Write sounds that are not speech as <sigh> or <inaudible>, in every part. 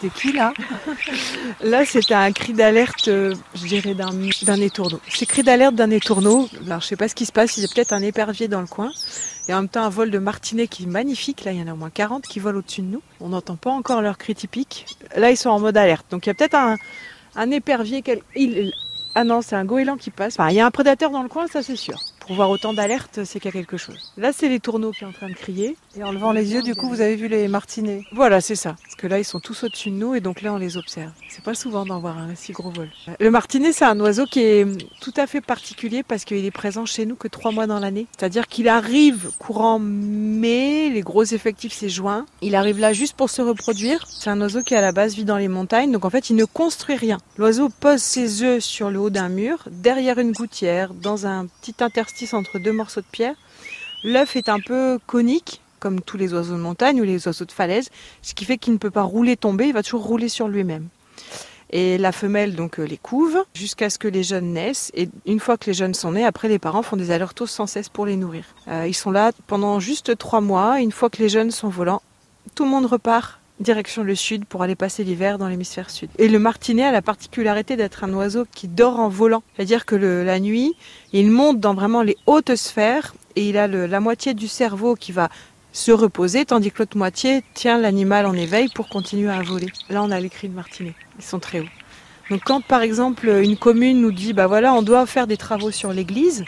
C'était qui là Là, c'était un cri d'alerte, euh, je dirais, d'un, étourneau. C'est cri d'alerte d'un étourneau. Alors, je sais pas ce qui se passe. Il y a peut-être un épervier dans le coin. Et en même temps, un vol de martinet qui est magnifique. Là, il y en a au moins 40 qui volent au-dessus de nous. On n'entend pas encore leur cri typique. Là, ils sont en mode alerte. Donc, il y a peut-être un, épervier. Ah non, c'est un goéland qui passe. Il y a un prédateur dans le coin, ça c'est sûr. Pour voir autant d'alerte, c'est qu'il y a quelque chose. Là, c'est les tourneaux qui sont en train de crier. Et en levant les yeux, du coup, vous avez vu les martinets. Voilà, c'est ça. Parce que là, ils sont tous au-dessus de nous et donc là, on les observe. C'est pas souvent d'en voir un si gros vol. Le martinet, c'est un oiseau qui est tout à fait particulier parce qu'il est présent chez nous que trois mois dans l'année. C'est-à-dire qu'il arrive courant mai, les gros effectifs, c'est juin. Il arrive là juste pour se reproduire. C'est un oiseau qui, à la base, vit dans les montagnes. Donc, en fait, il ne construit rien. L'oiseau pose ses œufs sur le haut d'un mur, derrière une gouttière, dans un petit interstice entre deux morceaux de pierre. L'œuf est un peu conique, comme tous les oiseaux de montagne ou les oiseaux de falaise, ce qui fait qu'il ne peut pas rouler, tomber, il va toujours rouler sur lui-même. Et la femelle donc les couve jusqu'à ce que les jeunes naissent. Et une fois que les jeunes sont nés, après les parents font des allers-retours sans cesse pour les nourrir. Euh, ils sont là pendant juste trois mois. Une fois que les jeunes sont volants, tout le monde repart direction le sud pour aller passer l'hiver dans l'hémisphère sud. Et le martinet a la particularité d'être un oiseau qui dort en volant. C'est-à-dire que la nuit, il monte dans vraiment les hautes sphères et il a la moitié du cerveau qui va se reposer, tandis que l'autre moitié tient l'animal en éveil pour continuer à voler. Là, on a les cris de martinet. Ils sont très hauts. Donc quand, par exemple, une commune nous dit, bah voilà, on doit faire des travaux sur l'église,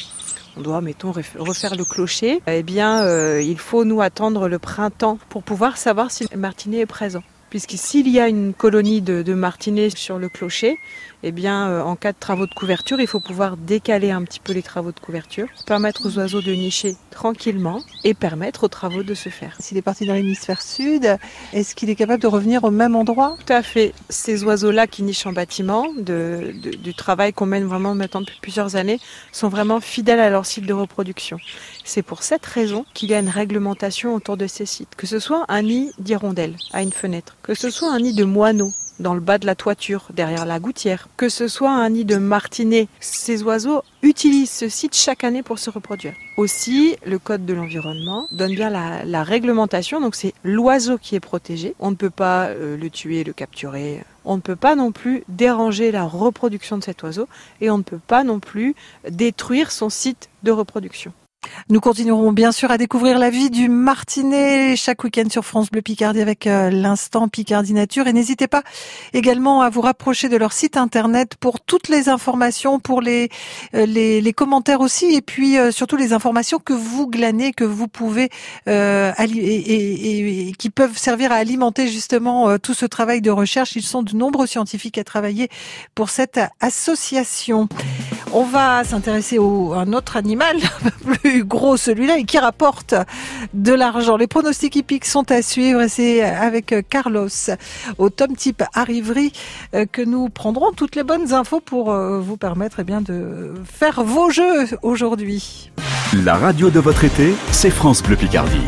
on doit, mettons, refaire le clocher, eh bien, euh, il faut nous attendre le printemps pour pouvoir savoir si le martinet est présent. Puisque s'il y a une colonie de, de martinets sur le clocher, eh bien, euh, en cas de travaux de couverture, il faut pouvoir décaler un petit peu les travaux de couverture, permettre aux oiseaux de nicher tranquillement et permettre aux travaux de se faire. S'il est parti dans l'hémisphère sud, est-ce qu'il est capable de revenir au même endroit? Tout à fait. Ces oiseaux-là qui nichent en bâtiment, de, de, du travail qu'on mène vraiment maintenant depuis plusieurs années, sont vraiment fidèles à leur site de reproduction. C'est pour cette raison qu'il y a une réglementation autour de ces sites. Que ce soit un nid d'hirondelle à une fenêtre, que ce soit un nid de moineaux dans le bas de la toiture, derrière la gouttière, que ce soit un nid de martinet. Ces oiseaux utilisent ce site chaque année pour se reproduire. Aussi, le code de l'environnement donne bien la, réglementation, donc c'est l'oiseau qui est protégé. On ne peut pas euh, le tuer, le capturer. On ne peut pas non plus déranger la reproduction de cet oiseau et on ne peut pas non plus détruire son site de reproduction. Nous continuerons bien sûr à découvrir la vie du Martinet chaque week-end sur France Bleu Picardie avec euh, l'instant Picardie Nature. Et n'hésitez pas également à vous rapprocher de leur site internet pour toutes les informations, pour les, euh, les, les commentaires aussi, et puis euh, surtout les informations que vous glanez, que vous pouvez euh, et, et, et, qui peuvent servir à alimenter justement tout ce travail de recherche. Ils sont de nombreux scientifiques à travailler pour cette association. On va s'intéresser à un autre animal <laughs> plus gros celui-là et qui rapporte de l'argent. Les pronostics hippiques sont à suivre c'est avec Carlos au tome type arriverie euh, que nous prendrons toutes les bonnes infos pour euh, vous permettre eh bien, de faire vos jeux aujourd'hui. La radio de votre été, c'est France Bleu Picardie.